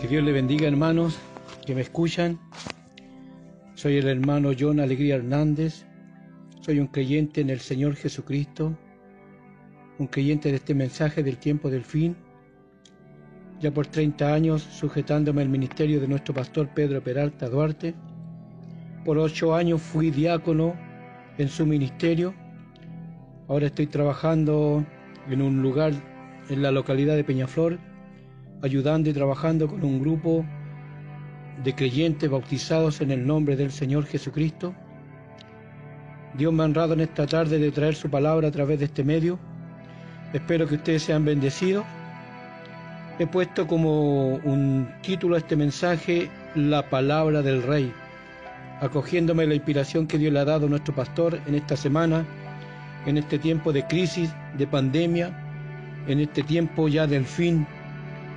Que Dios le bendiga hermanos que me escuchan. Soy el hermano John Alegría Hernández. Soy un creyente en el Señor Jesucristo. Un creyente de este mensaje del tiempo del fin. Ya por 30 años sujetándome al ministerio de nuestro pastor Pedro Peralta Duarte. Por ocho años fui diácono en su ministerio. Ahora estoy trabajando en un lugar en la localidad de Peñaflor ayudando y trabajando con un grupo de creyentes bautizados en el nombre del Señor Jesucristo. Dios me ha honrado en esta tarde de traer su palabra a través de este medio. Espero que ustedes sean bendecidos. He puesto como un título a este mensaje La palabra del Rey, acogiéndome la inspiración que Dios le ha dado a nuestro pastor en esta semana, en este tiempo de crisis, de pandemia, en este tiempo ya del fin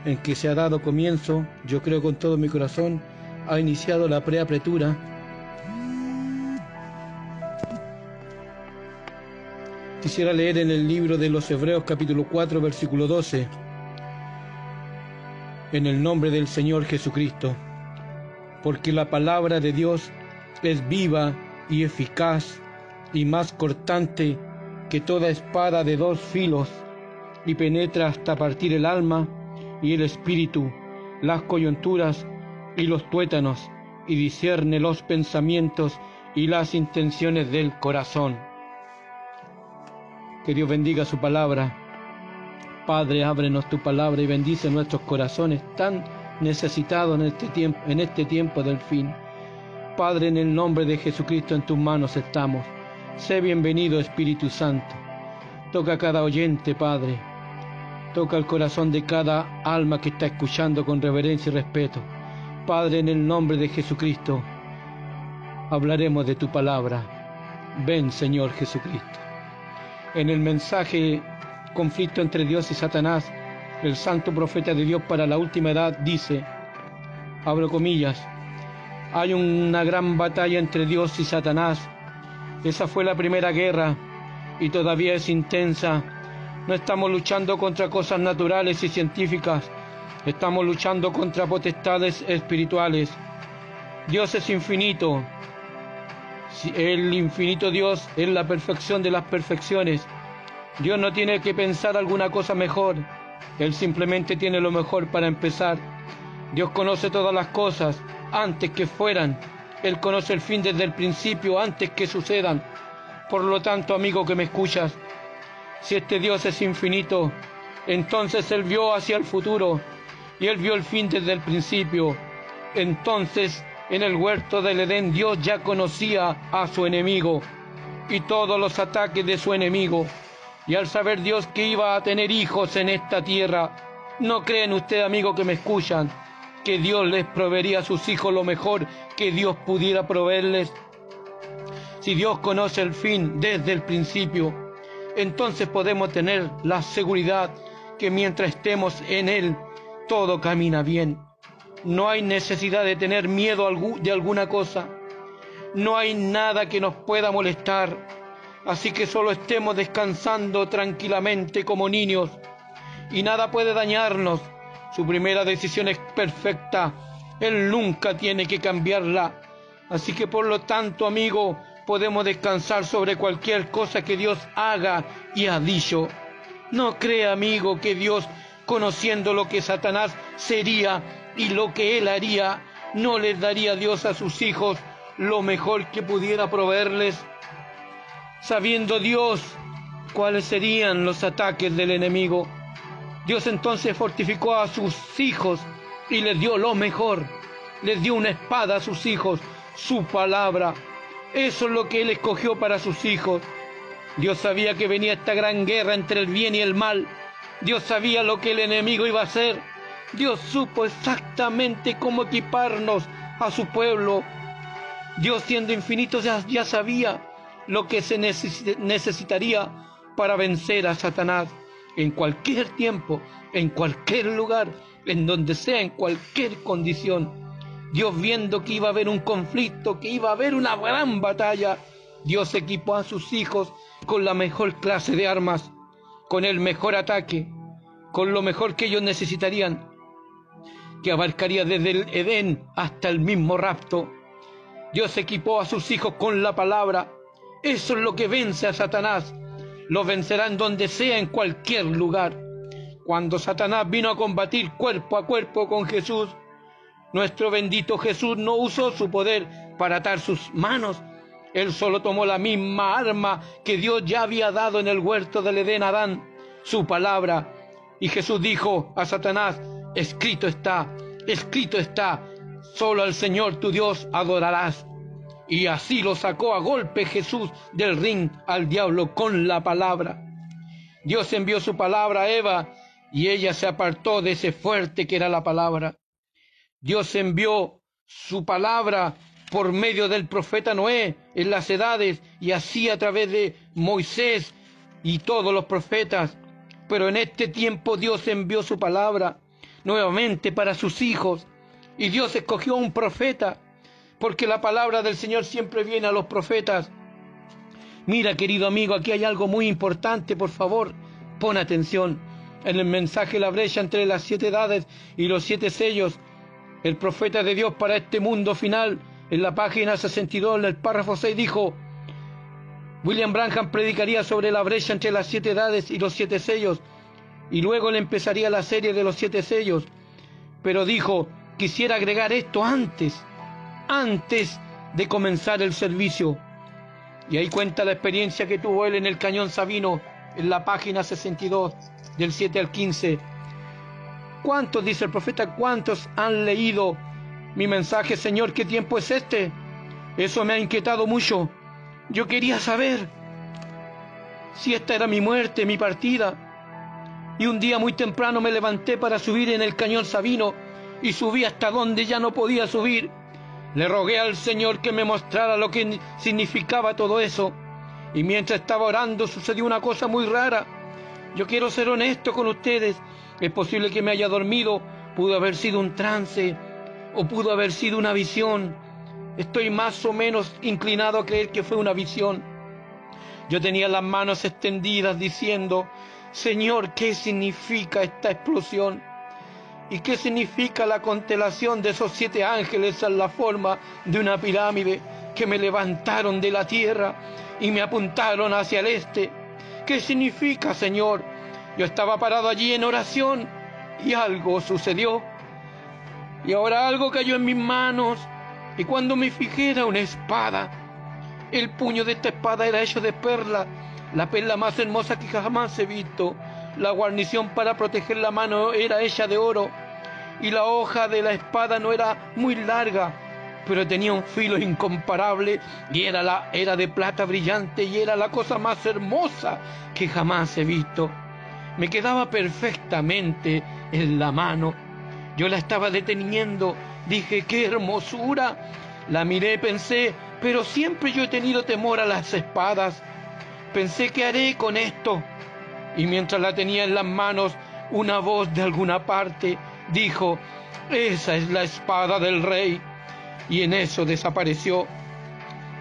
en que se ha dado comienzo, yo creo con todo mi corazón, ha iniciado la preapretura. Quisiera leer en el libro de los Hebreos capítulo 4 versículo 12, en el nombre del Señor Jesucristo, porque la palabra de Dios es viva y eficaz y más cortante que toda espada de dos filos y penetra hasta partir el alma y el espíritu, las coyunturas y los tuétanos, y discierne los pensamientos y las intenciones del corazón. Que Dios bendiga su palabra. Padre, ábrenos tu palabra y bendice nuestros corazones tan necesitados en este tiempo, en este tiempo del fin. Padre, en el nombre de Jesucristo en tus manos estamos. Sé bienvenido, Espíritu Santo. Toca a cada oyente, Padre Toca el corazón de cada alma que está escuchando con reverencia y respeto. Padre, en el nombre de Jesucristo, hablaremos de tu palabra. Ven, Señor Jesucristo. En el mensaje conflicto entre Dios y Satanás, el santo profeta de Dios para la última edad dice, abro comillas, hay una gran batalla entre Dios y Satanás. Esa fue la primera guerra y todavía es intensa no estamos luchando contra cosas naturales y científicas, estamos luchando contra potestades espirituales. Dios es infinito. El infinito Dios es la perfección de las perfecciones. Dios no tiene que pensar alguna cosa mejor. Él simplemente tiene lo mejor para empezar. Dios conoce todas las cosas antes que fueran. Él conoce el fin desde el principio, antes que sucedan. Por lo tanto, amigo que me escuchas, si este Dios es infinito, entonces Él vio hacia el futuro y Él vio el fin desde el principio. Entonces en el huerto del Edén Dios ya conocía a su enemigo y todos los ataques de su enemigo. Y al saber Dios que iba a tener hijos en esta tierra, ¿no creen ustedes, amigos que me escuchan, que Dios les proveería a sus hijos lo mejor que Dios pudiera proveerles? Si Dios conoce el fin desde el principio, entonces podemos tener la seguridad que mientras estemos en Él, todo camina bien. No hay necesidad de tener miedo de alguna cosa. No hay nada que nos pueda molestar. Así que solo estemos descansando tranquilamente como niños. Y nada puede dañarnos. Su primera decisión es perfecta. Él nunca tiene que cambiarla. Así que por lo tanto, amigo, podemos descansar sobre cualquier cosa que Dios haga y ha dicho. No crea, amigo, que Dios, conociendo lo que Satanás sería y lo que él haría, no les daría Dios a sus hijos lo mejor que pudiera proveerles. Sabiendo Dios cuáles serían los ataques del enemigo, Dios entonces fortificó a sus hijos y les dio lo mejor. Les dio una espada a sus hijos, su palabra eso es lo que Él escogió para sus hijos. Dios sabía que venía esta gran guerra entre el bien y el mal. Dios sabía lo que el enemigo iba a hacer. Dios supo exactamente cómo equiparnos a su pueblo. Dios siendo infinito ya, ya sabía lo que se necesitaría para vencer a Satanás en cualquier tiempo, en cualquier lugar, en donde sea, en cualquier condición. Dios viendo que iba a haber un conflicto, que iba a haber una gran batalla, Dios equipó a sus hijos con la mejor clase de armas, con el mejor ataque, con lo mejor que ellos necesitarían. que abarcaría desde el Edén hasta el mismo rapto. Dios equipó a sus hijos con la palabra. Eso es lo que vence a Satanás. Lo vencerá en donde sea, en cualquier lugar. Cuando Satanás vino a combatir cuerpo a cuerpo con Jesús, nuestro bendito Jesús no usó su poder para atar sus manos. Él solo tomó la misma arma que Dios ya había dado en el huerto del Edén a Adán, su palabra. Y Jesús dijo a Satanás, escrito está, escrito está, solo al Señor tu Dios adorarás. Y así lo sacó a golpe Jesús del ring al diablo con la palabra. Dios envió su palabra a Eva y ella se apartó de ese fuerte que era la palabra. Dios envió su palabra por medio del profeta Noé en las edades y así a través de Moisés y todos los profetas. Pero en este tiempo Dios envió su palabra nuevamente para sus hijos y Dios escogió un profeta porque la palabra del Señor siempre viene a los profetas. Mira, querido amigo, aquí hay algo muy importante, por favor, pon atención. En el mensaje La brecha entre las siete edades y los siete sellos, el profeta de Dios para este mundo final, en la página 62, en el párrafo 6, dijo, William Branham predicaría sobre la brecha entre las siete edades y los siete sellos, y luego le empezaría la serie de los siete sellos, pero dijo, quisiera agregar esto antes, antes de comenzar el servicio. Y ahí cuenta la experiencia que tuvo él en el Cañón Sabino, en la página 62, del 7 al 15. ¿Cuántos, dice el profeta, cuántos han leído mi mensaje, Señor, ¿qué tiempo es este? Eso me ha inquietado mucho. Yo quería saber si esta era mi muerte, mi partida. Y un día muy temprano me levanté para subir en el cañón Sabino y subí hasta donde ya no podía subir. Le rogué al Señor que me mostrara lo que significaba todo eso. Y mientras estaba orando sucedió una cosa muy rara. Yo quiero ser honesto con ustedes. Es posible que me haya dormido, pudo haber sido un trance o pudo haber sido una visión. Estoy más o menos inclinado a creer que fue una visión. Yo tenía las manos extendidas diciendo, Señor, ¿qué significa esta explosión? ¿Y qué significa la constelación de esos siete ángeles en la forma de una pirámide que me levantaron de la tierra y me apuntaron hacia el este? ¿Qué significa, Señor? Yo estaba parado allí en oración y algo sucedió. Y ahora algo cayó en mis manos y cuando me fijé era una espada. El puño de esta espada era hecho de perla, la perla más hermosa que jamás he visto. La guarnición para proteger la mano era hecha de oro y la hoja de la espada no era muy larga, pero tenía un filo incomparable y era, la, era de plata brillante y era la cosa más hermosa que jamás he visto. Me quedaba perfectamente en la mano yo la estaba deteniendo, dije, qué hermosura. La miré, pensé, pero siempre yo he tenido temor a las espadas. Pensé, ¿qué haré con esto? Y mientras la tenía en las manos, una voz de alguna parte dijo, esa es la espada del rey. Y en eso desapareció.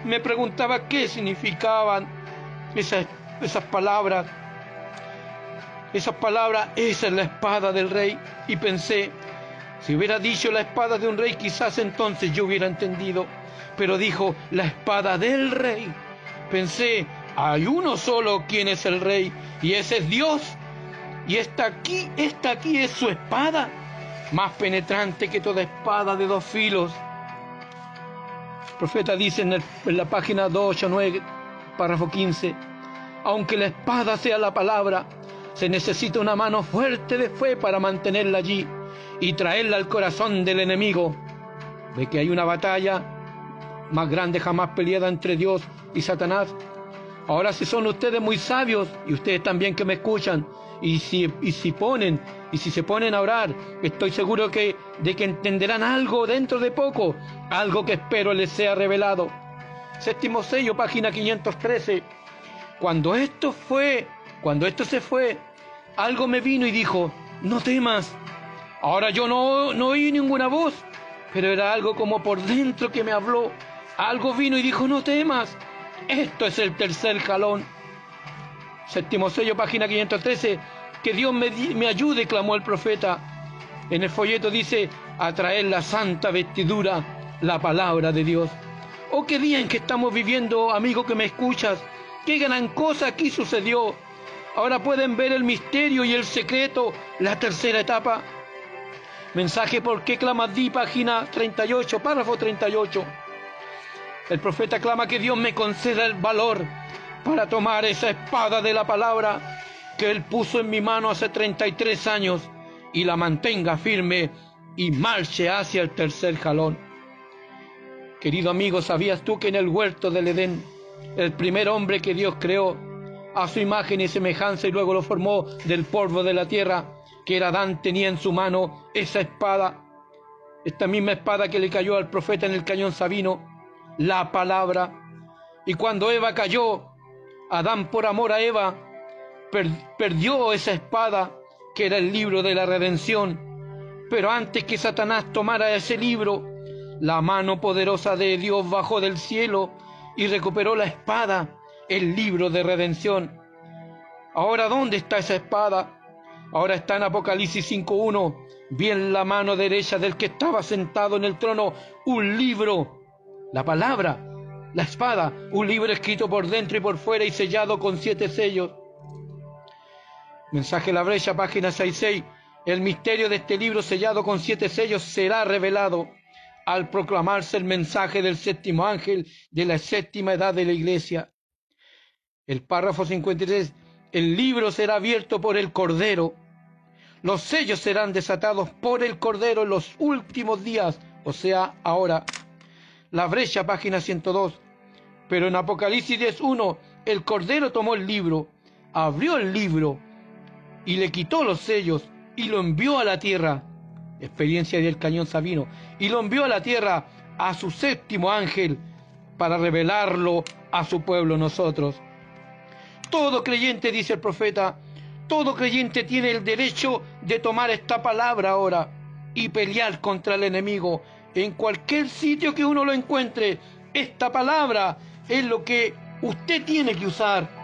Me preguntaba qué significaban esas, esas palabras. Esas palabras, esa es la espada del rey. Y pensé, si hubiera dicho la espada de un rey, quizás entonces yo hubiera entendido. Pero dijo la espada del rey. Pensé, hay uno solo quien es el rey, y ese es Dios. Y esta aquí, esta aquí es su espada, más penetrante que toda espada de dos filos. El profeta dice en, en la página 289, párrafo 15, aunque la espada sea la palabra, se necesita una mano fuerte de fe para mantenerla allí y traerla al corazón del enemigo. De que hay una batalla más grande jamás peleada entre Dios y Satanás. Ahora si son ustedes muy sabios y ustedes también que me escuchan y si, y si ponen y si se ponen a orar, estoy seguro que de que entenderán algo dentro de poco, algo que espero les sea revelado. Séptimo sello, página 513. Cuando esto fue, cuando esto se fue, algo me vino y dijo, no temas, Ahora yo no, no oí ninguna voz, pero era algo como por dentro que me habló. Algo vino y dijo, no temas, esto es el tercer jalón. Séptimo sello, página 513, que Dios me, me ayude, clamó el profeta. En el folleto dice, a traer la santa vestidura, la palabra de Dios. Oh, qué día en que estamos viviendo, amigo que me escuchas. Qué gran cosa aquí sucedió. Ahora pueden ver el misterio y el secreto, la tercera etapa. Mensaje por qué clamas di, página 38, párrafo 38. El profeta clama que Dios me conceda el valor para tomar esa espada de la palabra que Él puso en mi mano hace 33 años y la mantenga firme y marche hacia el tercer jalón. Querido amigo, ¿sabías tú que en el huerto del Edén, el primer hombre que Dios creó a su imagen y semejanza y luego lo formó del polvo de la tierra, que era Adán, tenía en su mano esa espada, esta misma espada que le cayó al profeta en el cañón Sabino, la palabra. Y cuando Eva cayó, Adán por amor a Eva perdió esa espada que era el libro de la redención. Pero antes que Satanás tomara ese libro, la mano poderosa de Dios bajó del cielo y recuperó la espada, el libro de redención. Ahora, ¿dónde está esa espada? Ahora está en Apocalipsis 5.1, bien la mano derecha del que estaba sentado en el trono, un libro, la palabra, la espada, un libro escrito por dentro y por fuera y sellado con siete sellos. Mensaje La Brecha, página 66. El misterio de este libro sellado con siete sellos será revelado al proclamarse el mensaje del séptimo ángel de la séptima edad de la iglesia. El párrafo 53. El libro será abierto por el Cordero. Los sellos serán desatados por el Cordero en los últimos días, o sea, ahora. La brecha, página 102. Pero en Apocalipsis 10.1, el Cordero tomó el libro, abrió el libro, y le quitó los sellos y lo envió a la tierra, experiencia del cañón Sabino, y lo envió a la tierra a su séptimo ángel para revelarlo a su pueblo nosotros. Todo creyente, dice el profeta, todo creyente tiene el derecho de tomar esta palabra ahora y pelear contra el enemigo en cualquier sitio que uno lo encuentre. Esta palabra es lo que usted tiene que usar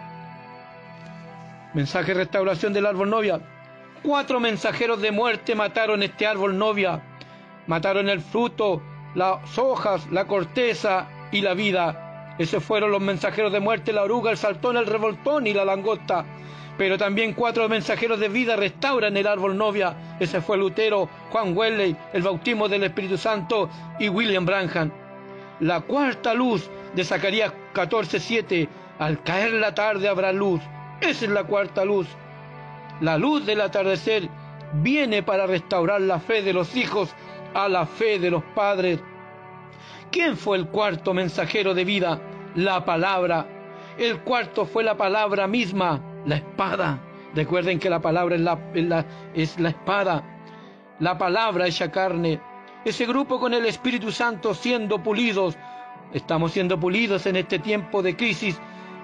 Mensaje de restauración del árbol novia. Cuatro mensajeros de muerte mataron este árbol novia. Mataron el fruto, las hojas, la corteza y la vida. Esos fueron los mensajeros de muerte, la oruga, el saltón, el revoltón y la langosta. Pero también cuatro mensajeros de vida restauran el árbol novia. Ese fue Lutero, Juan Wesley, el bautismo del Espíritu Santo y William Branham. La cuarta luz de Zacarías 14:7. Al caer la tarde habrá luz esa es la cuarta luz. La luz del atardecer viene para restaurar la fe de los hijos a la fe de los padres. ¿Quién fue el cuarto mensajero de vida? La palabra. El cuarto fue la palabra misma, la espada. Recuerden que la palabra es la, es la, espada. La palabra hecha carne. Ese grupo con el Espíritu Santo siendo pulidos. Estamos siendo pulidos en este tiempo de crisis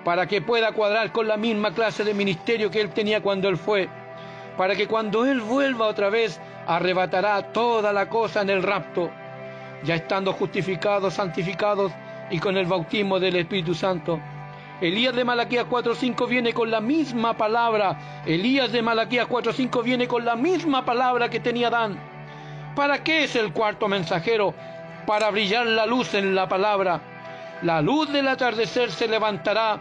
para que pueda cuadrar con la misma clase de ministerio que él tenía cuando él fue, para que cuando él vuelva otra vez arrebatará toda la cosa en el rapto, ya estando justificados, santificados y con el bautismo del Espíritu Santo. Elías de Malaquías 4.5 viene con la misma palabra. Elías de Malaquías 4.5 viene con la misma palabra que tenía Dan. ¿Para qué es el cuarto mensajero? Para brillar la luz en la palabra. La luz del atardecer se levantará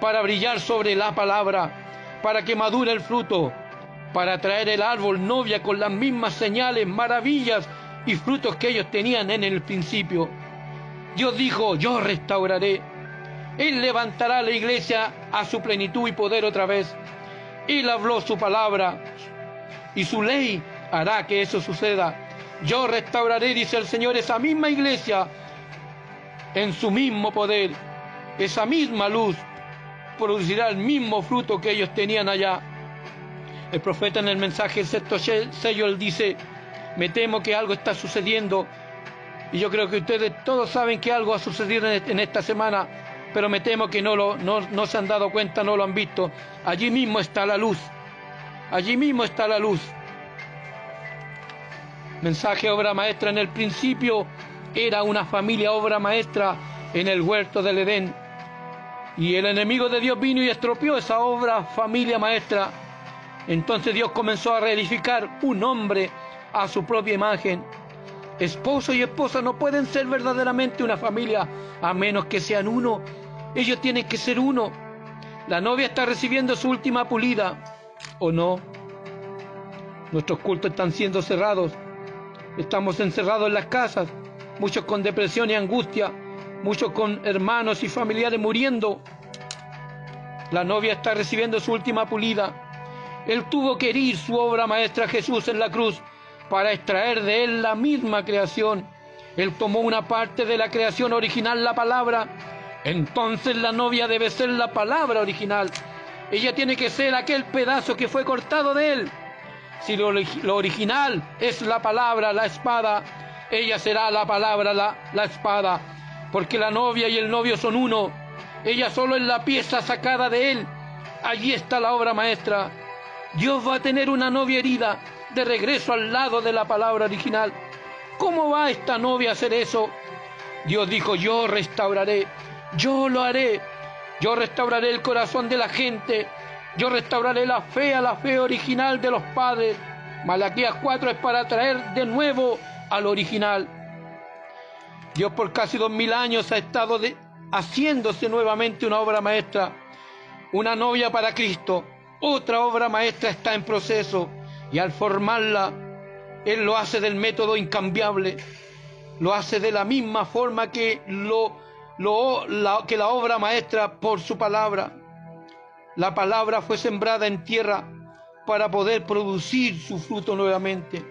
para brillar sobre la palabra, para que madure el fruto, para traer el árbol novia con las mismas señales, maravillas y frutos que ellos tenían en el principio. Dios dijo, yo restauraré. Él levantará la iglesia a su plenitud y poder otra vez. Él habló su palabra y su ley hará que eso suceda. Yo restauraré, dice el Señor, esa misma iglesia en su mismo poder, esa misma luz producirá el mismo fruto que ellos tenían allá. El profeta en el mensaje el sexto sello él dice, me temo que algo está sucediendo y yo creo que ustedes todos saben que algo ha sucedido en esta semana, pero me temo que no, lo, no, no se han dado cuenta, no lo han visto. Allí mismo está la luz, allí mismo está la luz. Mensaje obra maestra en el principio era una familia obra maestra en el huerto del Edén y el enemigo de Dios vino y estropeó esa obra familia maestra. Entonces Dios comenzó a reedificar un hombre a su propia imagen. Esposo y esposa no pueden ser verdaderamente una familia a menos que sean uno. Ellos tienen que ser uno. La novia está recibiendo su última pulida, ¿o no? Nuestros cultos están siendo cerrados. Estamos encerrados en las casas, muchos con depresión y angustia, muchos con hermanos y familiares muriendo. La novia está recibiendo su última pulida. Él tuvo que herir su obra maestra Jesús en la cruz para extraer de él la misma creación. Él tomó una parte de la creación original, la palabra. Entonces la novia debe ser la palabra original. Ella tiene que ser aquel pedazo que fue cortado de él. Si lo, original es la palabra, la espada, ella será la palabra, la, la espada. Porque la novia y el novio son uno. Ella solo es la pieza sacada de él. Allí está la obra maestra. Dios va a tener una novia herida de regreso al lado de la palabra original. ¿Cómo va esta novia a hacer eso? Dios dijo, yo restauraré, yo lo haré, yo restauraré el corazón de la gente, yo restauraré la fe a la fe original de los padres. Malaquías 4 es para traer de nuevo al original. Dios por casi dos mil años ha estado haciéndose nuevamente una obra maestra, una novia para Cristo. Otra obra maestra está en proceso y al formarla, Él lo hace del método incambiable, lo hace de la misma forma que, lo, la, que la obra maestra por su palabra. La palabra fue sembrada en tierra para poder producir su fruto nuevamente.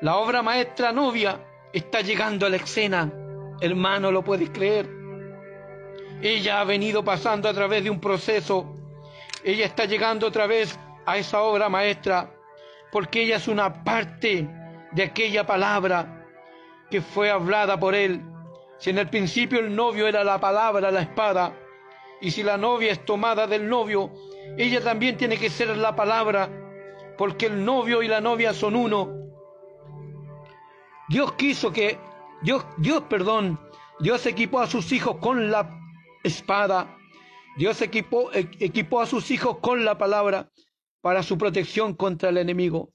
La obra maestra novia está llegando a la escena. Hermano, ¿lo puedes creer? Ella ha venido pasando a través de un proceso ella está llegando otra vez a esa obra maestra porque ella es una parte de aquella palabra que fue hablada por él. Si en el principio el novio era la palabra, la espada, y si la novia es tomada del novio, ella también tiene que ser la palabra, porque el novio y la novia son uno. Dios quiso que, Dios, Dios, perdón, Dios equipó a sus hijos con la espada Dios equipó, e, equipó a sus hijos con la palabra para su protección contra el enemigo.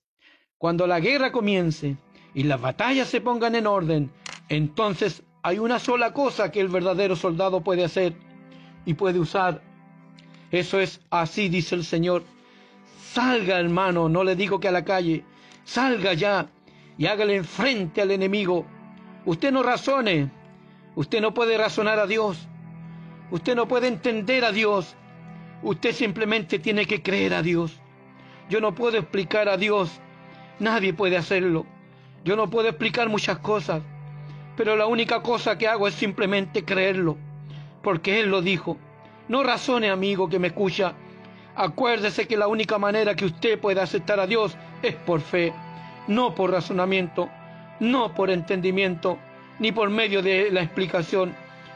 Cuando la guerra comience y las batallas se pongan en orden, entonces hay una sola cosa que el verdadero soldado puede hacer y puede usar. Eso es así, dice el Señor. Salga, hermano, no le digo que a la calle, salga ya y hágale frente al enemigo. Usted no razone, usted no puede razonar a Dios. Usted no puede entender a Dios. Usted simplemente tiene que creer a Dios. Yo no puedo explicar a Dios. Nadie puede hacerlo. Yo no puedo explicar muchas cosas. Pero la única cosa que hago es simplemente creerlo. Porque Él lo dijo. No razone, amigo, que me escucha. Acuérdese que la única manera que usted puede aceptar a Dios es por fe, no por razonamiento, no por entendimiento, ni por medio de la explicación,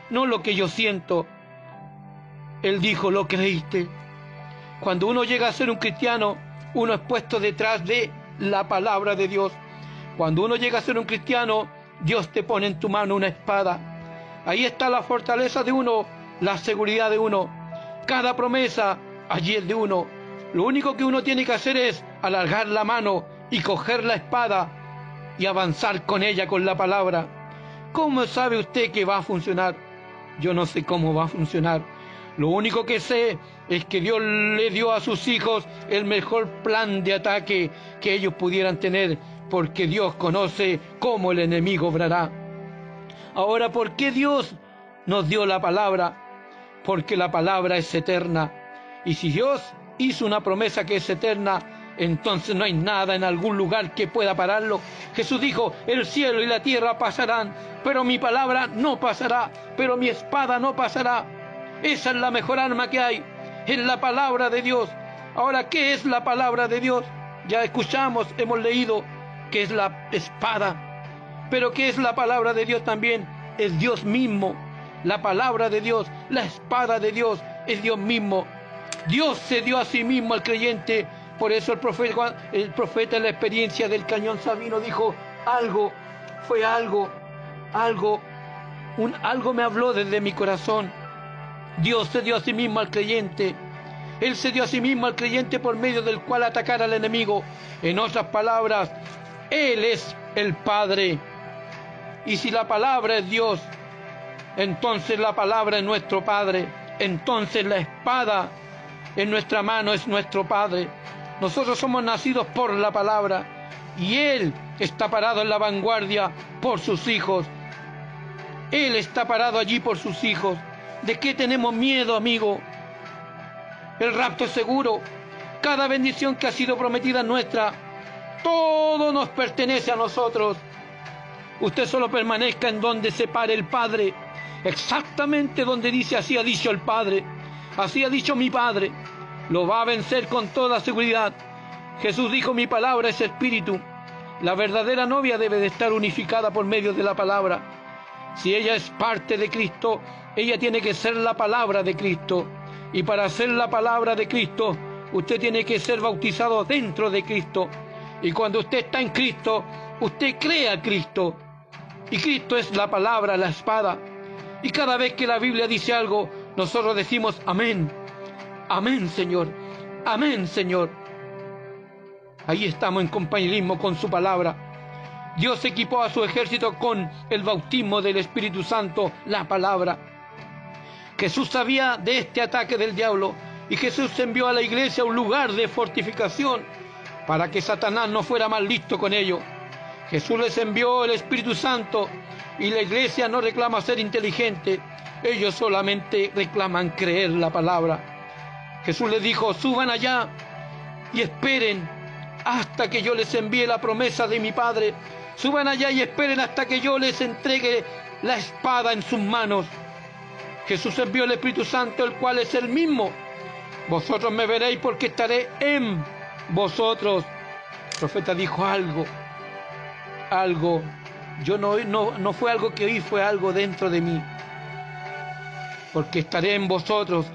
no lo que yo siento, él dijo, ¿lo creíste? Cuando uno llega a ser un cristiano, uno es puesto detrás de la palabra de Dios. Cuando uno llega a ser un cristiano, Dios te pone en tu mano una espada. Ahí está la fortaleza de uno, la seguridad de uno. Cada promesa, allí es de uno. Lo único que uno tiene que hacer es alargar la mano y coger la espada y avanzar con ella, con la palabra. ¿Cómo sabe usted que va a funcionar? Yo no sé cómo va a funcionar lo único que sé es que Dios le dio a sus hijos el mejor plan de ataque que ellos pudieran tener, porque Dios conoce cómo el enemigo obrará. Ahora, ¿por qué Dios nos dio la palabra? Porque la palabra es eterna. Y si Dios hizo una promesa que es eterna, entonces no hay nada en algún lugar que pueda pararlo. Jesús dijo, el cielo y la tierra pasarán, pero mi palabra no pasará, pero mi espada no pasará. Esa es la mejor arma que hay, es la palabra de Dios. Ahora, ¿qué es la palabra de Dios? Ya escuchamos, hemos leído que es la espada. Pero ¿qué es la palabra de Dios también? Es Dios mismo. La palabra de Dios, la espada de Dios, es Dios mismo. Dios se dio a sí mismo al creyente. Por eso el profeta, el profeta en la experiencia del cañón Sabino dijo, algo, fue algo, algo, un, algo me habló desde mi corazón. Dios se dio a sí mismo al creyente. Él se dio a sí mismo al creyente por medio del cual atacar al enemigo. En otras palabras, Él es el Padre. Y si la palabra es Dios, entonces la palabra es nuestro Padre. Entonces la espada en nuestra mano es nuestro Padre. Nosotros somos nacidos por la palabra y Él está parado en la vanguardia por sus hijos. Él está parado allí por sus hijos. ¿De qué tenemos miedo, amigo? El rapto es seguro. Cada bendición que ha sido prometida nuestra, todo nos pertenece a nosotros. Usted solo permanezca en donde se pare el Padre, exactamente donde dice así ha dicho el Padre, así ha dicho mi Padre. Lo va a vencer con toda seguridad. Jesús dijo, mi palabra es espíritu. La verdadera novia debe de estar unificada por medio de la palabra. Si ella es parte de Cristo, ella tiene que ser la palabra de Cristo. Y para ser la palabra de Cristo, usted tiene que ser bautizado dentro de Cristo. Y cuando usted está en Cristo, usted crea a Cristo. Y Cristo es la palabra, la espada. Y cada vez que la Biblia dice algo, nosotros decimos amén. Amén, Señor. Amén, Señor. Ahí estamos en compañerismo con su palabra. Dios equipó a su ejército con el bautismo del Espíritu Santo, la palabra. Jesús sabía de este ataque del diablo y Jesús envió a la iglesia un lugar de fortificación para que Satanás no fuera más listo con ello. Jesús les envió el Espíritu Santo y la iglesia no reclama ser inteligente, ellos solamente reclaman creer la palabra. Jesús les dijo, suban allá y esperen hasta que yo les envíe la promesa de mi Padre. Suban allá y esperen hasta que yo les entregue la espada en sus manos. Jesús envió el Espíritu Santo, el cual es el mismo. Vosotros me veréis porque estaré en vosotros. El profeta dijo algo, algo. Yo no, no, no fue algo que oí, fue algo dentro de mí. Porque estaré en vosotros.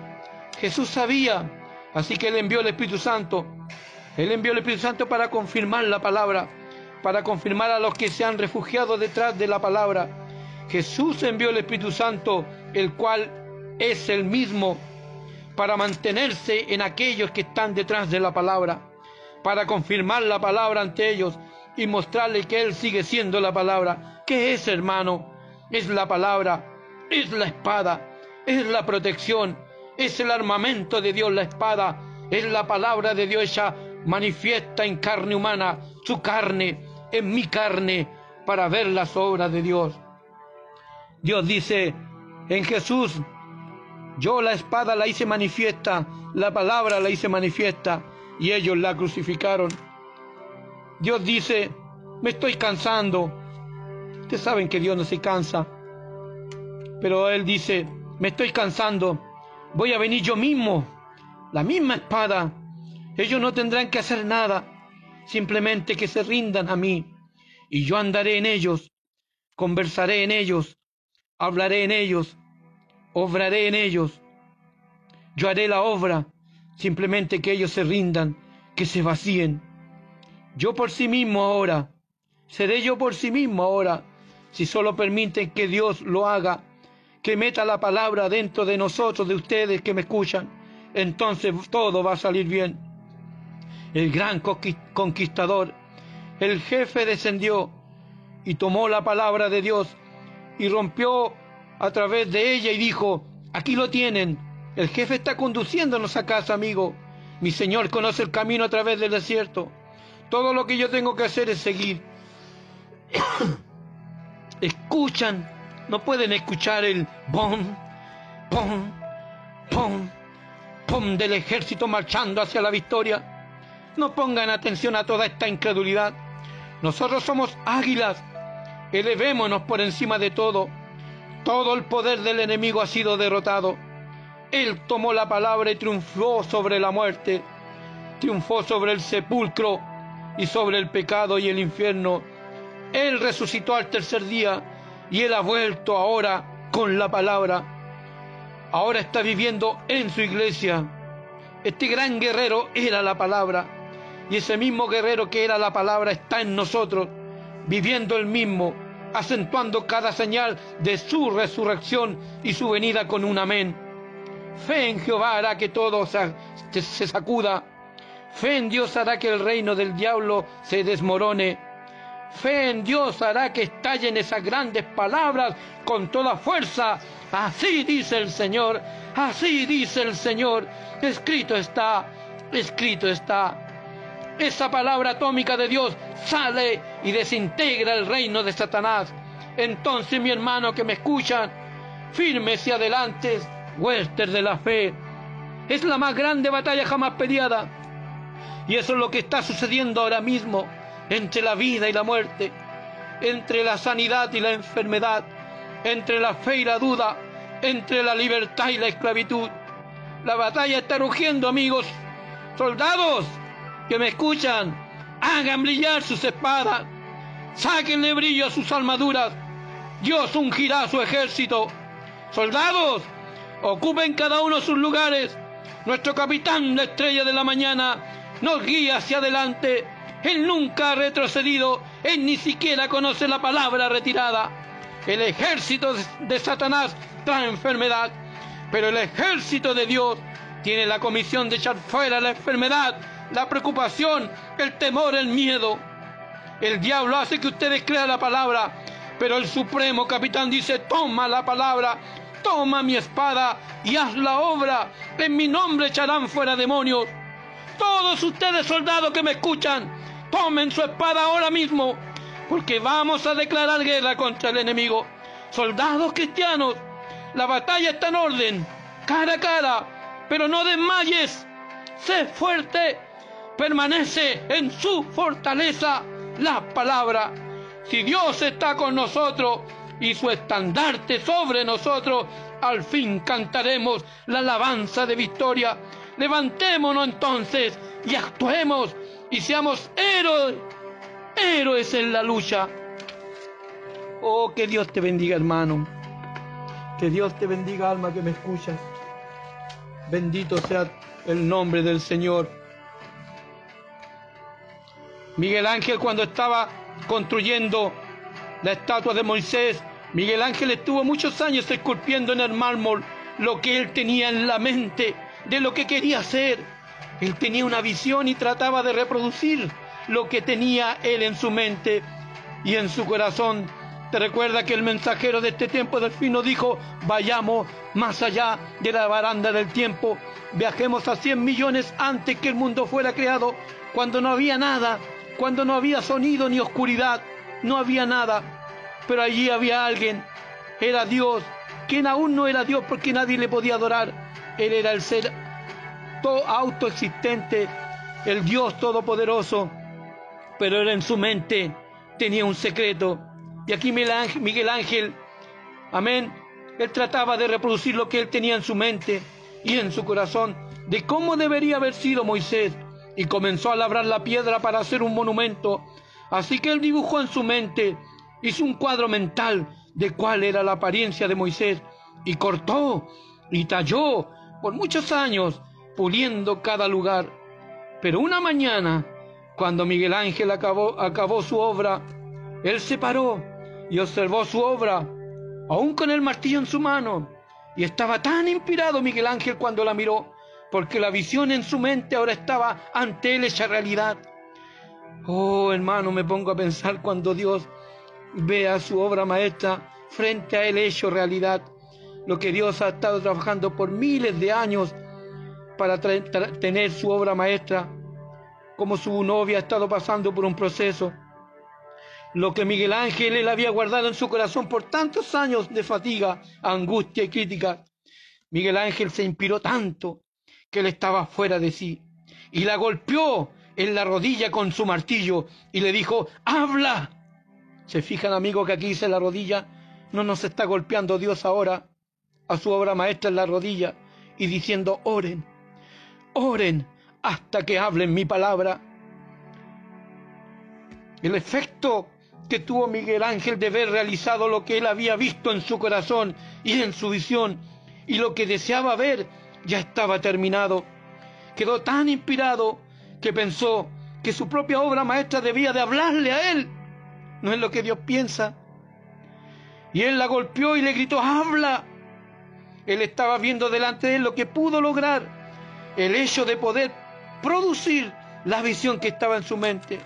Jesús sabía, así que él envió el Espíritu Santo él envió el Espíritu Santo para confirmar la palabra, para confirmar a los que se han refugiado detrás de la palabra. Jesús envió el Espíritu Santo, el cual es el mismo, para mantenerse en aquellos que están detrás de la palabra, para confirmar la palabra ante ellos y mostrarle que Él sigue siendo la palabra. ¿Qué es, hermano? Es la palabra, es la espada, es la protección, es el armamento de Dios, la espada, es la palabra de Dios ella manifiesta en carne humana su carne, en mi carne, para ver las obras de Dios. Dios dice en Jesús, yo la espada la hice manifiesta, la palabra la hice manifiesta, y ellos la crucificaron. Dios dice, me estoy cansando. Ustedes saben que Dios no se cansa. Pero Él dice, me estoy cansando. Voy a venir yo mismo. La misma espada ellos no tendrán que hacer nada, simplemente que se rindan a mí, y yo andaré en ellos, conversaré en ellos, hablaré en ellos, obraré en ellos. Yo haré la obra, simplemente que ellos se rindan, que se vacíen. Yo por sí mismo ahora, seré yo por sí mismo ahora, si solo permiten que Dios lo haga, que meta la palabra dentro de nosotros, de ustedes que me escuchan, entonces todo va a salir bien el gran conquistador, el jefe descendió y tomó la palabra de Dios y rompió a través de ella y dijo, aquí lo tienen, el jefe está conduciéndonos a casa, amigo. Mi Señor conoce el camino a través del desierto. Todo lo que yo tengo que hacer es seguir. Escuchan, no pueden escuchar el bom, pom, pom, pom del ejército marchando hacia la victoria. No pongan atención a toda esta incredulidad. Nosotros somos águilas. Elevémonos por encima de todo. Todo el poder del enemigo ha sido derrotado. Él tomó la palabra y triunfó sobre la muerte. Triunfó sobre el sepulcro y sobre el pecado y el infierno. Él resucitó al tercer día y Él ha vuelto ahora con la palabra. Ahora está viviendo en su iglesia. Este gran guerrero era la palabra. Y ese mismo guerrero que era la palabra está en nosotros, viviendo el mismo, acentuando cada señal de su resurrección y su venida con un amén. Fe en Jehová hará que todo se, sacuda. Fe en Dios hará que el reino del diablo se desmorone. fe en Dios hará que estallen esas grandes palabras con toda fuerza. Así dice el Señor, así dice el Señor. Escrito está, escrito está. Esa palabra atómica de Dios sale y desintegra el reino de Satanás. Entonces, mi hermano que me escuchan, firmes y adelante, huéster de la fe. Es la más grande batalla jamás peleada. Y eso es lo que está sucediendo ahora mismo entre la vida y la muerte, entre la sanidad y la enfermedad, entre la fe y la duda, entre la libertad y la esclavitud. La batalla está rugiendo, amigos. Soldados que me escuchan, hagan brillar sus espadas, sáquenle brillo a sus armaduras. Dios ungirá su ejército. Soldados, ocupen cada uno sus lugares. Nuestro capitán, la estrella de la mañana, nos guía hacia adelante. Él nunca ha retrocedido, él ni siquiera conoce la palabra retirada. El ejército de Satanás trae enfermedad, pero el ejército de Dios tiene la comisión de echar fuera la enfermedad, la preocupación, el temor, el miedo. El diablo hace que ustedes crean la palabra, pero el supremo capitán dice, toma la palabra, toma mi espada y haz la obra. En mi nombre echarán fuera demonios. Todos ustedes soldados que me escuchan, tomen su espada ahora mismo, porque vamos a declarar guerra contra el enemigo. Soldados cristianos, la batalla está en orden, cara a cara, pero no desmayes, sé fuerte, permanece en su fortaleza la palabra. Si Dios está con nosotros y su estandarte sobre nosotros, al fin cantaremos la alabanza de victoria. Levantémonos entonces y actuemos y seamos héroes, héroes en la lucha. Oh, que Dios te bendiga, hermano. Que Dios te bendiga, alma que me escuchas. Bendito sea el nombre del Señor. Miguel Ángel cuando estaba construyendo la estatua de Moisés, Miguel Ángel estuvo muchos años esculpiendo en el mármol lo que él tenía en la mente de lo que quería hacer. Él tenía una visión y trataba de reproducir lo que tenía él en su mente y en su corazón. Te recuerda que el mensajero de este tiempo del fin nos dijo, vayamos más allá de la baranda del tiempo, viajemos a 100 millones antes que el mundo fuera creado, cuando no había nada, cuando no había sonido ni oscuridad, no había nada, pero allí había alguien, era Dios, quien aún no era Dios porque nadie le podía adorar, Él era el ser autoexistente, el Dios todopoderoso, pero él en su mente tenía un secreto. Y aquí Miguel Ángel, amén, él trataba de reproducir lo que él tenía en su mente y en su corazón, de cómo debería haber sido Moisés, y comenzó a labrar la piedra para hacer un monumento. Así que él dibujó en su mente, hizo un cuadro mental de cuál era la apariencia de Moisés, y cortó y talló por muchos años puliendo cada lugar. Pero una mañana, cuando Miguel Ángel acabó, acabó su obra, él se paró y observó su obra, aún con el martillo en su mano. Y estaba tan inspirado Miguel Ángel cuando la miró, porque la visión en su mente ahora estaba ante él hecha realidad. Oh, hermano, me pongo a pensar cuando Dios vea su obra maestra frente a él hecho realidad. Lo que Dios ha estado trabajando por miles de años para tener su obra maestra, como su novia ha estado pasando por un proceso. Lo que Miguel Ángel él había guardado en su corazón por tantos años de fatiga, angustia y crítica. Miguel Ángel se inspiró tanto que él estaba fuera de sí y la golpeó en la rodilla con su martillo y le dijo, habla. ¿Se fijan amigos que aquí dice la rodilla? No nos está golpeando Dios ahora a su obra maestra en la rodilla y diciendo, oren, oren hasta que hablen mi palabra. El efecto que tuvo Miguel Ángel de ver realizado lo que él había visto en su corazón y en su visión y lo que deseaba ver ya estaba terminado. Quedó tan inspirado que pensó que su propia obra maestra debía de hablarle a él. No es lo que Dios piensa. Y él la golpeó y le gritó, habla. Él estaba viendo delante de él lo que pudo lograr el hecho de poder producir la visión que estaba en su mente.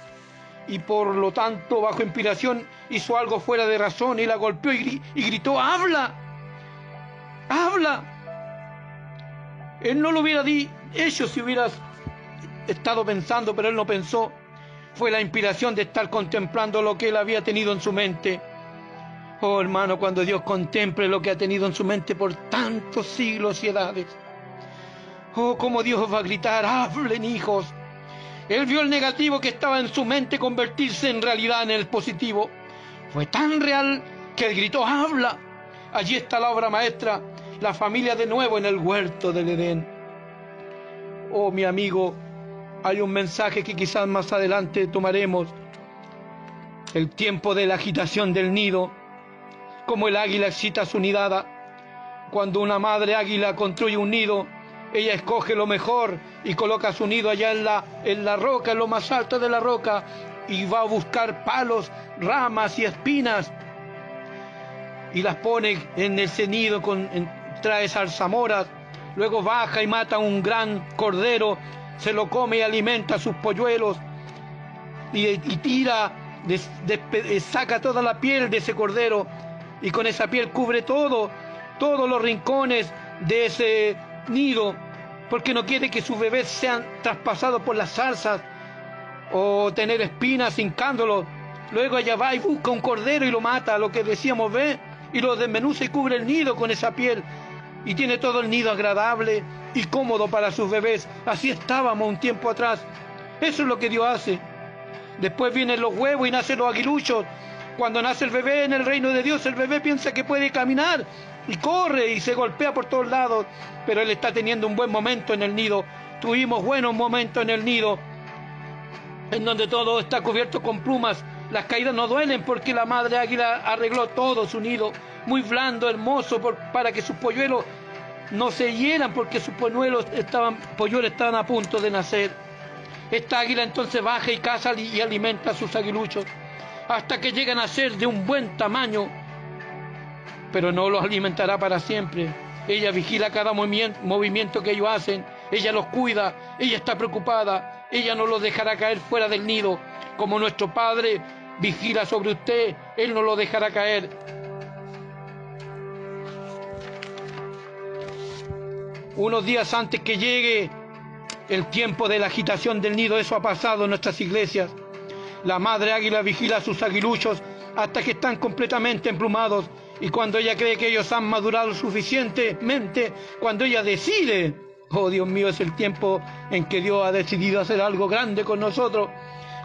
y por lo tanto bajo inspiración hizo algo fuera de razón y la golpeó y, gritó, habla, habla. Él no lo hubiera hecho si hubieras estado pensando, pero él no pensó. Fue la inspiración de estar contemplando lo que él había tenido en su mente. Oh hermano, cuando Dios contemple lo que ha tenido en su mente por tantos siglos y edades. Oh, como Dios va a gritar, hablen hijos, él vio el negativo que estaba en su mente convertirse en realidad en el positivo. Fue tan real que él gritó, habla. Allí está la obra maestra, la familia de nuevo en el huerto del Edén. Oh, mi amigo, hay un mensaje que quizás más adelante tomaremos. El tiempo de la agitación del nido, como el águila excita su nidada. Cuando una madre águila construye un nido, ella escoge lo mejor y coloca su nido allá en la, en la roca, en lo más alto de la roca, y va a buscar palos, ramas y espinas y las pone en ese nido, con, trae zarzamoras, luego baja y mata un gran cordero, se lo come y alimenta a sus polluelos y, tira, saca toda la piel de ese cordero y con esa piel cubre todo, todos los rincones de ese nido, porque no quiere que sus bebés sean traspasados por las zarzas o tener espinas hincándolos. Luego ella va y busca un cordero y lo mata, lo que decíamos, ve, y lo desmenuza y cubre el nido con esa piel. Y tiene todo el nido agradable y cómodo para sus bebés. Así estábamos un tiempo atrás. Eso es lo que Dios hace. Después vienen los huevos y nacen los aguiluchos. Cuando nace el bebé en el reino de Dios, el bebé piensa que puede caminar y corre y se golpea por todos lados, pero él está teniendo un buen momento en el nido. Tuvimos buenos momentos en el nido, en donde todo está cubierto con plumas. Las caídas no duelen porque la madre águila arregló todo su nido, muy blando, hermoso, para que sus polluelos no se hieran porque sus polluelos estaban, polluelos estaban a punto de nacer. Esta águila entonces baja y caza y alimenta a sus aguiluchos hasta que llegan a ser de un buen tamaño pero no los alimentará para siempre. Ella vigila cada movimiento que ellos hacen, ella los cuida, ella está preocupada, ella no los dejará caer fuera del nido. Como nuestro Padre vigila sobre usted, Él no lo dejará caer. Unos días antes que llegue el tiempo de la agitación del nido, eso ha pasado en nuestras iglesias. La madre águila vigila a sus aguiluchos hasta que están completamente emplumados y cuando ella cree que ellos han madurado suficientemente, cuando ella decide, oh Dios mío, es el tiempo en que Dios ha decidido hacer algo grande con nosotros,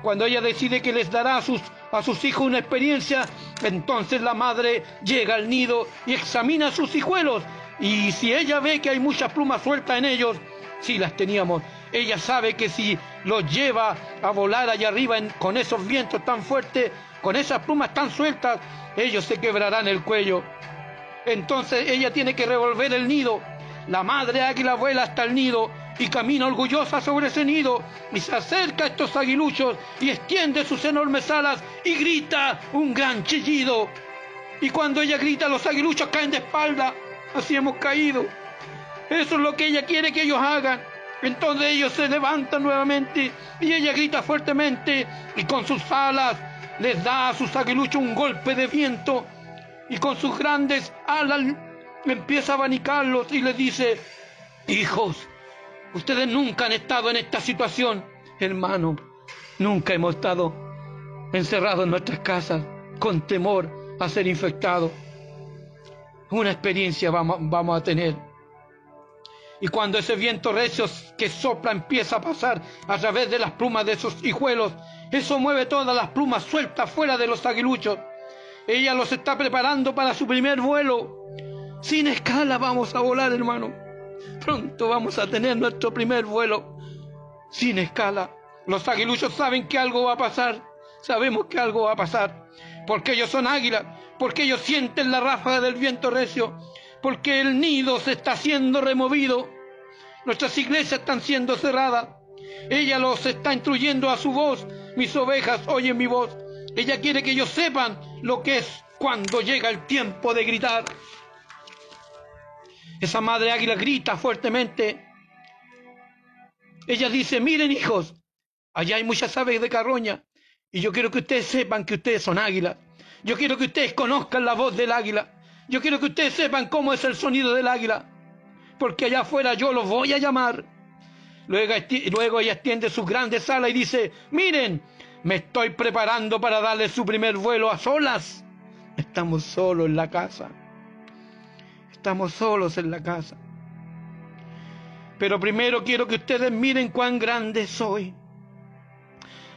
cuando ella decide que les dará a sus, a sus hijos una experiencia, entonces la madre llega al nido y examina a sus hijuelos. Y si ella ve que hay muchas plumas sueltas en ellos, si las teníamos, ella sabe que si los lleva a volar allá arriba con esos vientos tan fuertes, con esas plumas tan sueltas, ellos se quebrarán el cuello. Entonces ella tiene que revolver el nido. La madre águila vuela hasta el nido y camina orgullosa sobre ese nido y se acerca a estos aguiluchos y extiende sus enormes alas y grita un gran chillido. Y cuando ella grita, los aguiluchos caen de espalda. Así hemos caído. Eso es lo que ella quiere que ellos hagan. Entonces ellos se levantan nuevamente y ella grita fuertemente y con sus alas les da a sus aguiluchos un golpe de viento y con sus grandes alas empieza a abanicarlos y les dice, hijos, ustedes nunca han estado en esta situación, hermano, nunca hemos estado encerrados en nuestras casas con temor a ser infectados. Una experiencia vamos, vamos a tener. Y cuando ese viento recio que sopla empieza a pasar a través de las plumas de esos hijuelos, eso mueve todas las plumas sueltas fuera de los aguiluchos. Ella los está preparando para su primer vuelo. Sin escala vamos a volar, hermano. Pronto vamos a tener nuestro primer vuelo. Sin escala. Los aguiluchos saben que algo va a pasar. Sabemos que algo va a pasar. Porque ellos son águilas. Porque ellos sienten la ráfaga del viento recio porque el nido se está siendo removido. Nuestras iglesias están siendo cerradas. Ella los está instruyendo a su voz. Mis ovejas oyen mi voz. Ella quiere que ellos sepan lo que es cuando llega el tiempo de gritar. Esa madre águila grita fuertemente. Ella dice, miren hijos, allá hay muchas aves de carroña. Y yo quiero que ustedes sepan que ustedes son águilas. Yo quiero que ustedes conozcan la voz del águila. Yo quiero que ustedes sepan cómo es el sonido del águila. Porque allá afuera yo los voy a llamar. Luego, luego ella extiende sus grandes alas y dice, miren, me estoy preparando para darle su primer vuelo a solas. Estamos solos en la casa. Estamos solos en la casa. Pero primero quiero que ustedes miren cuán grande soy.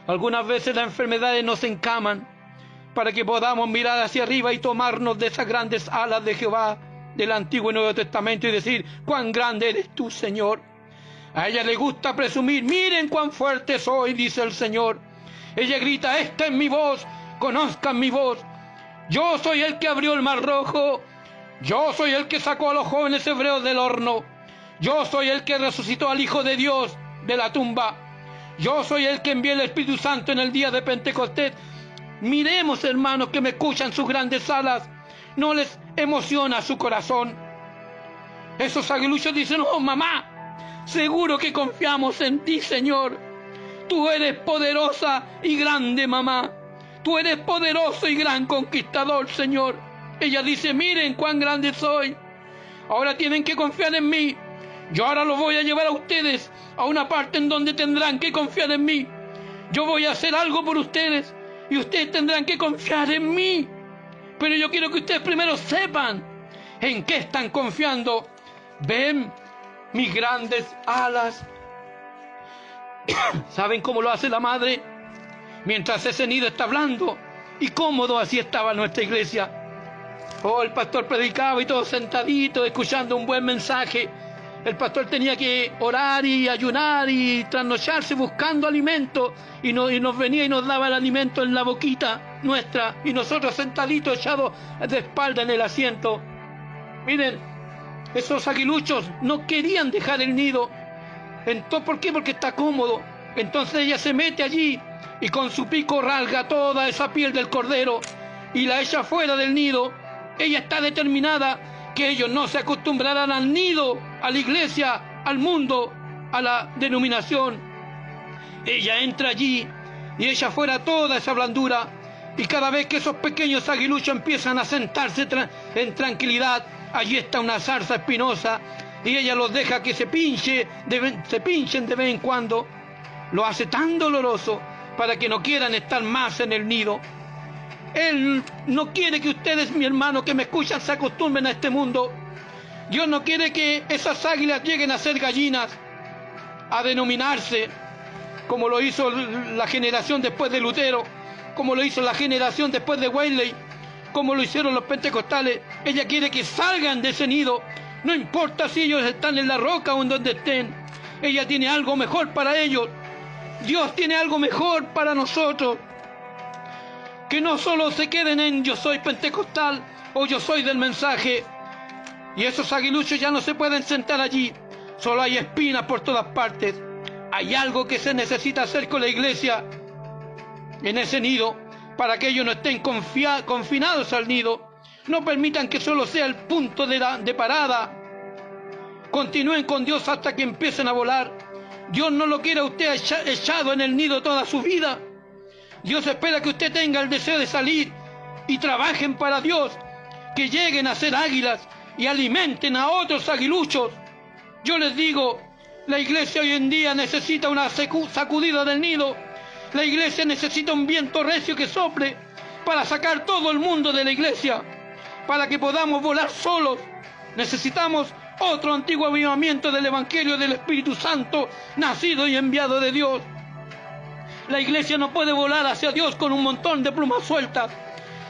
Algunas veces las enfermedades nos encaman para que podamos mirar hacia arriba y tomarnos de esas grandes alas de Jehová del Antiguo y Nuevo Testamento y decir, cuán grande eres tú, Señor. A ella le gusta presumir, miren cuán fuerte soy, dice el Señor. Ella grita, esta es mi voz, conozcan mi voz. Yo soy el que abrió el mar rojo, yo soy el que sacó a los jóvenes hebreos del horno, yo soy el que resucitó al Hijo de Dios de la tumba. Yo soy el que envió el Espíritu Santo en el día de Pentecostés. Miremos, hermanos, que me escuchan sus grandes alas. No les emociona su corazón. Esos aguiluchos dicen, oh mamá, seguro que confiamos en ti, Señor. Tú eres poderosa y grande, mamá. Tú eres poderoso y gran conquistador, Señor. Ella dice, miren cuán grande soy. Ahora tienen que confiar en mí. Yo ahora los voy a llevar a ustedes a una parte en donde tendrán que confiar en mí. Yo voy a hacer algo por ustedes y ustedes tendrán que confiar en mí. Pero yo quiero que ustedes primero sepan en qué están confiando. Ven mis grandes alas. ¿Saben cómo lo hace la madre? Mientras ese nido está hablando. Y cómodo así estaba nuestra iglesia. Oh, el pastor predicaba y todo sentadito, escuchando un buen mensaje el pastor tenía que orar y ayunar y trasnocharse buscando alimento y, nos venía y nos daba el alimento en la boquita nuestra y nosotros sentaditos echados de espalda en el asiento. Miren, esos aguiluchos no querían dejar el nido. Entonces, ¿Por qué? Porque está cómodo. Entonces ella se mete allí y con su pico rasga toda esa piel del cordero y la echa fuera del nido. Ella está determinada que ellos no se acostumbrarán al nido, a la iglesia, al mundo, a la denominación. Ella entra allí y echa fuera toda esa blandura y cada vez que esos pequeños aguiluchos empiezan a sentarse en tranquilidad, allí está una zarza espinosa y ella los deja que se pinche, se pinchen de vez en cuando. Lo hace tan doloroso para que no quieran estar más en el nido. Él no quiere que ustedes, mi hermano, que me escuchan, se acostumbren a este mundo. Dios no quiere que esas águilas lleguen a ser gallinas, a denominarse, como lo hizo la generación después de Lutero, como lo hizo la generación después de Wesley, como lo hicieron los pentecostales. Ella quiere que salgan de ese nido, no importa si ellos están en la roca o en donde estén. Ella tiene algo mejor para ellos. Dios tiene algo mejor para nosotros que no solo se queden en yo soy pentecostal o yo soy del mensaje. Y esos aguiluchos ya no se pueden sentar allí. Solo hay espinas por todas partes. Hay algo que se necesita hacer con la iglesia en ese nido para que ellos no estén confinados al nido. No permitan que solo sea el punto de, de parada. Continúen con Dios hasta que empiecen a volar. Dios no lo quiere a usted echado en el nido toda su vida. Dios espera que usted tenga el deseo de salir y trabajen para Dios, que lleguen a ser águilas y alimenten a otros aguiluchos. Yo les digo, la iglesia hoy en día necesita una sacudida del nido. La iglesia necesita un viento recio que sople para sacar todo el mundo de la iglesia, para que podamos volar solos. Necesitamos otro antiguo avivamiento del Evangelio del Espíritu Santo, nacido y enviado de Dios. La iglesia no puede volar hacia Dios con un montón de plumas sueltas.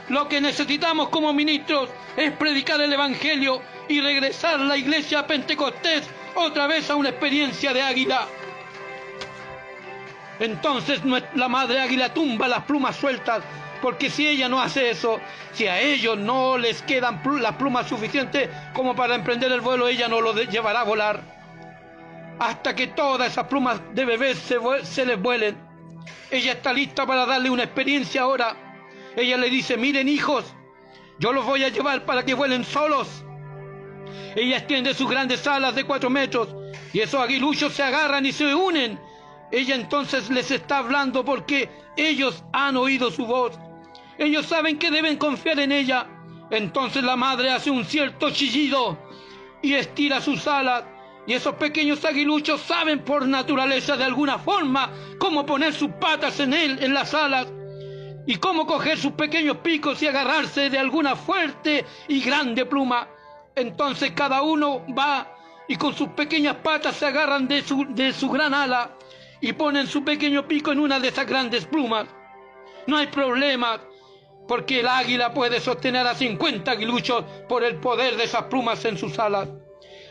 Lo que necesitamos como ministros es predicar el Evangelio y regresar la iglesia a Pentecostés otra vez a una experiencia de águila. Entonces la madre águila tumba las plumas sueltas, porque si ella no hace eso, si a ellos no les quedan las plumas suficientes como para emprender el vuelo, ella no lo llevará a volar. Hasta que todas esas plumas de bebés se les vuelen. Ella está lista para darle una experiencia ahora. Ella le dice, miren hijos, yo los voy a llevar para que vuelen solos. Ella extiende sus grandes alas de cuatro metros y esos aguiluchos se agarran y se unen. Ella entonces les está hablando porque ellos han oído su voz. Ellos saben que deben confiar en ella. Entonces la madre hace un cierto chillido y estira sus alas. Y esos pequeños aguiluchos saben por naturaleza de alguna forma cómo poner sus patas en él, en las alas, y cómo coger sus pequeños picos y agarrarse de alguna fuerte y grande pluma. Entonces cada uno va y con sus pequeñas patas se agarran de su, de su gran ala y ponen su pequeño pico en una de esas grandes plumas. No hay problema, porque el águila puede sostener a 50 aguiluchos por el poder de esas plumas en sus alas.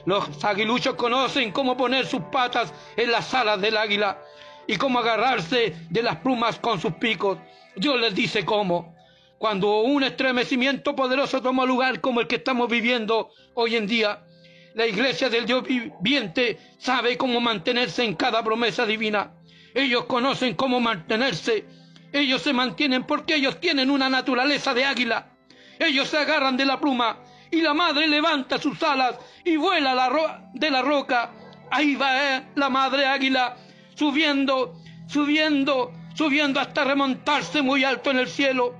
Los aguiluchos conocen cómo poner sus patas en las alas del águila y cómo agarrarse de las plumas con sus picos. Dios les dice cómo. Cuando un estremecimiento poderoso toma lugar como el que estamos viviendo hoy en día, la iglesia del Dios viviente sabe cómo mantenerse en cada promesa divina. Ellos conocen cómo mantenerse. Ellos se mantienen porque ellos tienen una naturaleza de águila. Ellos se agarran de la pluma y la madre levanta sus alas y vuela la de la roca. Ahí va eh, la madre águila subiendo, subiendo, subiendo hasta remontarse muy alto en el cielo.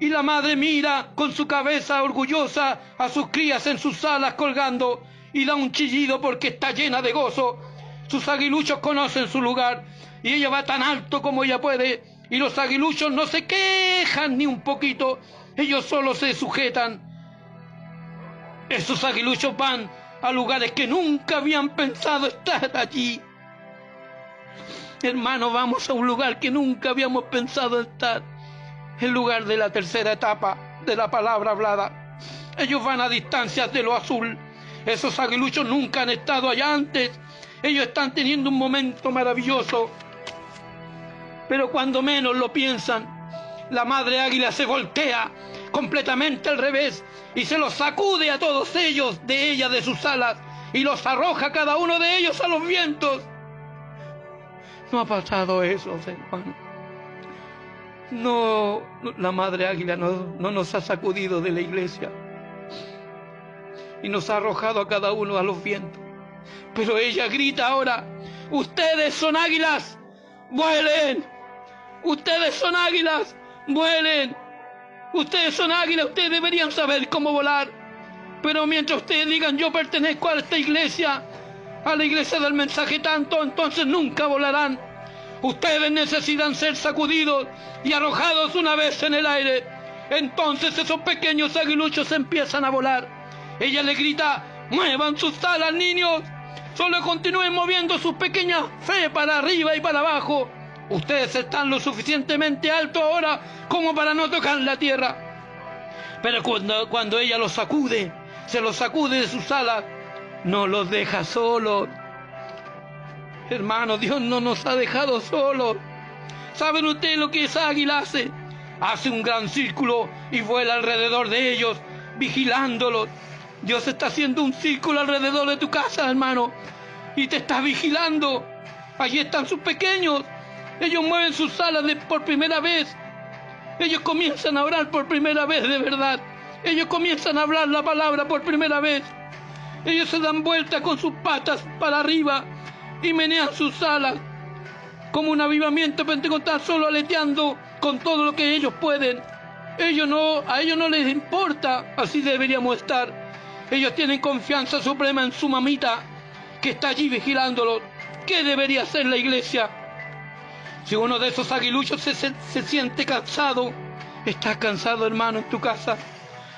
Y la madre mira con su cabeza orgullosa a sus crías en sus alas colgando y da un chillido porque está llena de gozo. Sus aguiluchos conocen su lugar y ella va tan alto como ella puede y los aguiluchos no se quejan ni un poquito, ellos solo se sujetan. Esos aguiluchos van a lugares que nunca habían pensado estar allí. Hermano, vamos a un lugar que nunca habíamos pensado estar. El lugar de la tercera etapa de la palabra hablada. Ellos van a distancias de lo azul esos aguiluchos nunca han estado allá antes. Ellos están teniendo un momento maravilloso. Pero cuando menos lo piensan, la madre águila se voltea completamente al revés y se los sacude a todos ellos de ella, de sus alas, y los arroja cada uno de ellos a los vientos. No ha pasado eso, hermano. No, la madre águila no, no nos ha sacudido de la iglesia y nos ha arrojado a cada uno a los vientos. Pero ella grita ahora, ustedes son águilas, vuelen, ustedes son águilas, vuelen, ustedes son águilas, ustedes deberían saber cómo volar. Pero mientras ustedes digan yo pertenezco a esta iglesia, a la iglesia del mensaje tanto, entonces nunca volarán. Ustedes necesitan ser sacudidos y arrojados una vez en el aire. Entonces esos pequeños aguiluchos empiezan a volar. Ella le grita, muevan sus alas, niños. Solo continúen moviendo su pequeña fe para arriba y para abajo. Ustedes están lo suficientemente alto ahora como para no tocar la tierra. Pero cuando, cuando ella los sacude, se los sacude de sus alas, no los deja solos. Hermano, Dios no nos ha dejado solos. ¿Saben ustedes lo que esa águila hace? Hace un gran círculo y vuela alrededor de ellos, vigilándolos. Dios está haciendo un círculo alrededor de tu casa, hermano, y te está vigilando. Allí están sus pequeños. Ellos mueven sus alas por primera vez. Ellos comienzan a orar por primera vez de verdad. Ellos comienzan a hablar la palabra por primera vez. Ellos se dan vuelta con sus patas para arriba y menean sus alas como un avivamiento pentecostal solo aleteando con todo lo que ellos pueden. Ellos no, a ellos no les importa, así deberíamos estar. Ellos tienen confianza suprema en su mamita que está allí vigilándolo. ¿Qué debería hacer la iglesia? Si uno de esos aguiluchos se, se, siente cansado, estás cansado hermano en tu casa,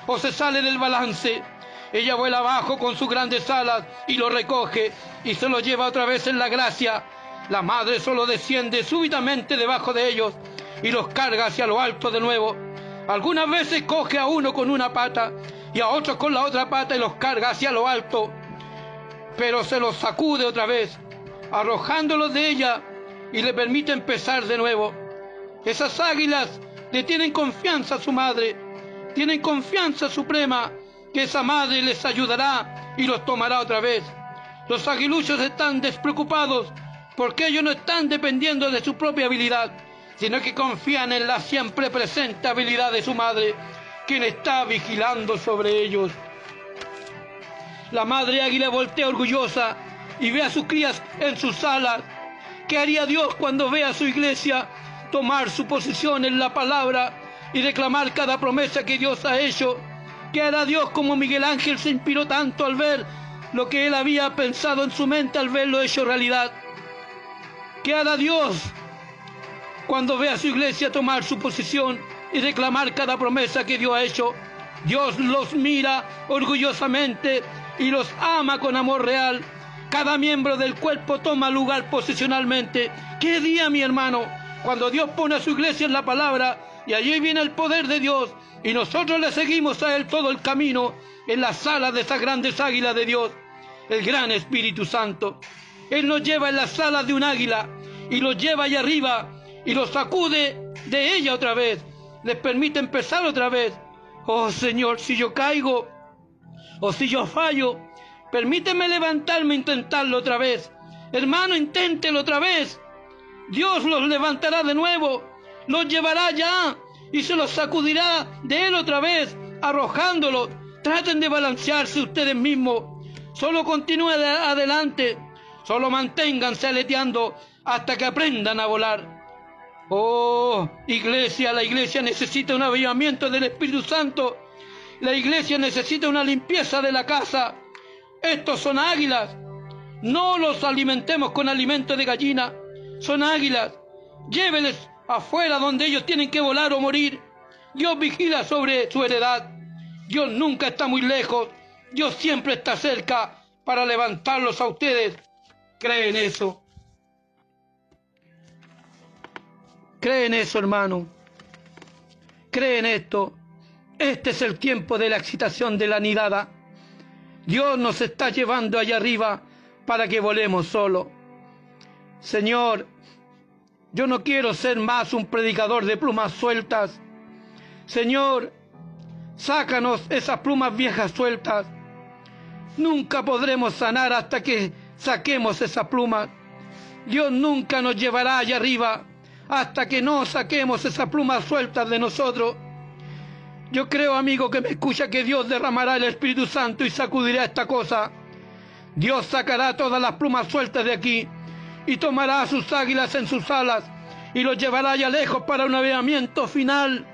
o se sale del balance, ella vuela abajo con sus grandes alas y lo recoge y se lo lleva otra vez en la gracia. La madre solo desciende súbitamente debajo de ellos y los carga hacia lo alto de nuevo. Algunas veces coge a uno con una pata y a otros con la otra pata y los carga hacia lo alto, pero se los sacude otra vez, arrojándolos de ella y le permite empezar de nuevo. Esas águilas le tienen confianza a su madre, tienen confianza suprema que esa madre les ayudará y los tomará otra vez. Los aguiluchos están despreocupados porque ellos no están dependiendo de su propia habilidad, sino que confían en la siempre presente habilidad de su madre quien está vigilando sobre ellos. La madre águila voltea orgullosa y ve a sus crías en sus alas. ¿Qué haría Dios cuando ve a su iglesia tomar su posición en la palabra y reclamar cada promesa que Dios ha hecho. Que era Dios como Miguel Ángel se inspiró tanto al ver lo que él había pensado en su mente al verlo hecho realidad. Que hará Dios cuando vea a su iglesia tomar su posición y reclamar cada promesa que Dios ha hecho. Dios los mira orgullosamente y los ama con amor real. Cada miembro del cuerpo toma lugar posicionalmente. ¿Qué día, mi hermano? Cuando Dios pone a su iglesia en la palabra y allí viene el poder de Dios y nosotros le seguimos a Él todo el camino en la sala de esas grandes águilas de Dios, el gran Espíritu Santo. Él nos lleva en la sala de un águila y los lleva allá arriba y los sacude de ella otra vez. Les permite empezar otra vez. Oh Señor, si yo caigo o si yo fallo, permíteme levantarme e intentarlo otra vez. Hermano, inténtelo otra vez. Dios los levantará de nuevo, los llevará ya y se los sacudirá de él otra vez, arrojándolos. Traten de balancearse ustedes mismos. Solo continúen adelante. Solo manténganse aleteando hasta que aprendan a volar. Oh, iglesia, la iglesia necesita un avivamiento del Espíritu Santo. La iglesia necesita una limpieza de la casa. Estos son águilas. No los alimentemos con alimento de gallina. Son águilas. Lléveles afuera donde ellos tienen que volar o morir. Dios vigila sobre su heredad. Dios nunca está muy lejos. Dios siempre está cerca para levantarlos a ustedes. ¿Creen eso? ¿Creen eso, hermano? ¿Creen esto? Este es el tiempo de la excitación de la nidada. Dios nos está llevando allá arriba para que volemos solo. Señor, yo no quiero ser más un predicador de plumas sueltas. Señor, sácanos esas plumas viejas sueltas. Nunca podremos sanar hasta que saquemos esas plumas. Dios nunca nos llevará allá arriba hasta que no saquemos esas plumas sueltas de nosotros. Yo creo, amigo, que me escucha que Dios derramará el Espíritu Santo y sacudirá esta cosa. Dios sacará todas las plumas sueltas de aquí y tomará a sus águilas en sus alas y los llevará allá lejos para un avivamiento final.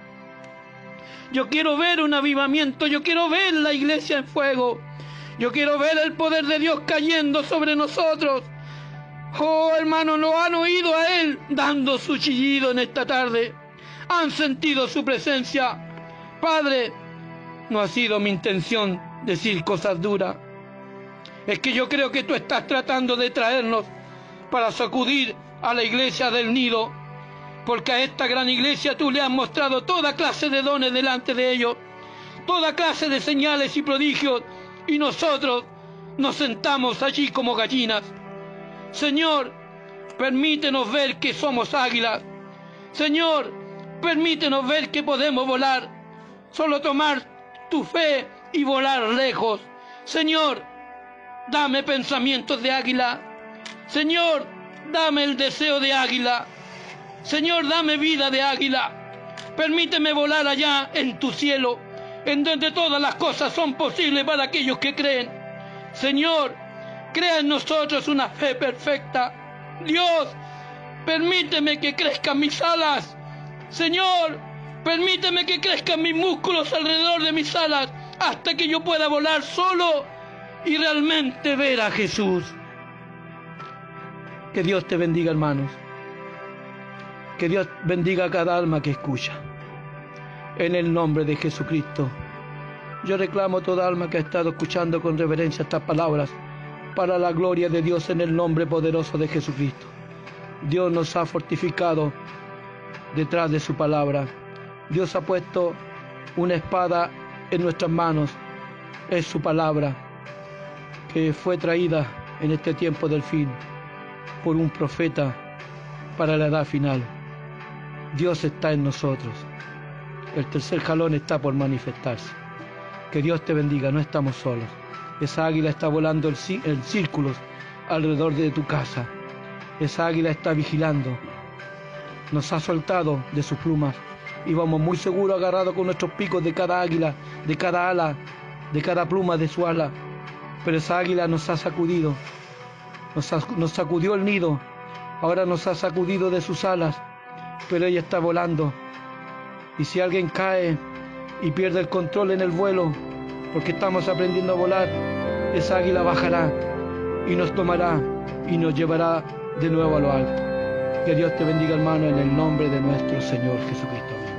Yo quiero ver un avivamiento, yo quiero ver la iglesia en fuego, yo quiero ver el poder de Dios cayendo sobre nosotros. Oh, hermano, lo han oído a Él dando su chillido en esta tarde. Han sentido su presencia. Padre, no ha sido mi intención decir cosas duras. Es que yo creo que tú estás tratando de traernos para sacudir a la iglesia del nido, porque a esta gran iglesia tú le has mostrado toda clase de dones delante de ellos, toda clase de señales y prodigios, y nosotros nos sentamos allí como gallinas. Señor, permítenos ver que somos águilas. Señor, permítenos ver que podemos volar. Solo tomar tu fe y volar lejos. Señor, dame pensamientos de águila. Señor, dame el deseo de águila. Señor, dame vida de águila. Permíteme volar allá en tu cielo, en donde todas las cosas son posibles para aquellos que creen. Señor, crea en nosotros una fe perfecta. Dios, permíteme que crezcan mis alas. Señor, permíteme que crezcan mis músculos alrededor de mis alas hasta que yo pueda volar solo y realmente ver a Jesús. Que Dios te bendiga, hermanos. Que Dios bendiga a cada alma que escucha. En el nombre de Jesucristo. Yo reclamo a toda alma que ha estado escuchando con reverencia estas palabras para la gloria de Dios en el nombre poderoso de Jesucristo. Dios nos ha fortificado detrás de su palabra. Dios ha puesto una espada en nuestras manos. Es su palabra que fue traída en este tiempo del fin por un profeta para la edad final. Dios está en nosotros. El tercer jalón está por manifestarse. Que Dios te bendiga, no estamos solos. Esa águila está volando en círculos alrededor de tu casa. Esa águila está vigilando. Nos ha soltado de sus plumas íbamos muy seguros agarrados con nuestros picos de cada águila, de cada ala, de cada pluma de su ala. Pero esa águila nos ha sacudido, nos, nos sacudió el nido, ahora nos ha sacudido de sus alas, pero ella está volando. Y si alguien cae y pierde el control en el vuelo, porque estamos aprendiendo a volar, esa águila bajará y nos tomará y nos llevará de nuevo a lo alto. Que Dios te bendiga, hermano, en el nombre de nuestro Señor Jesucristo.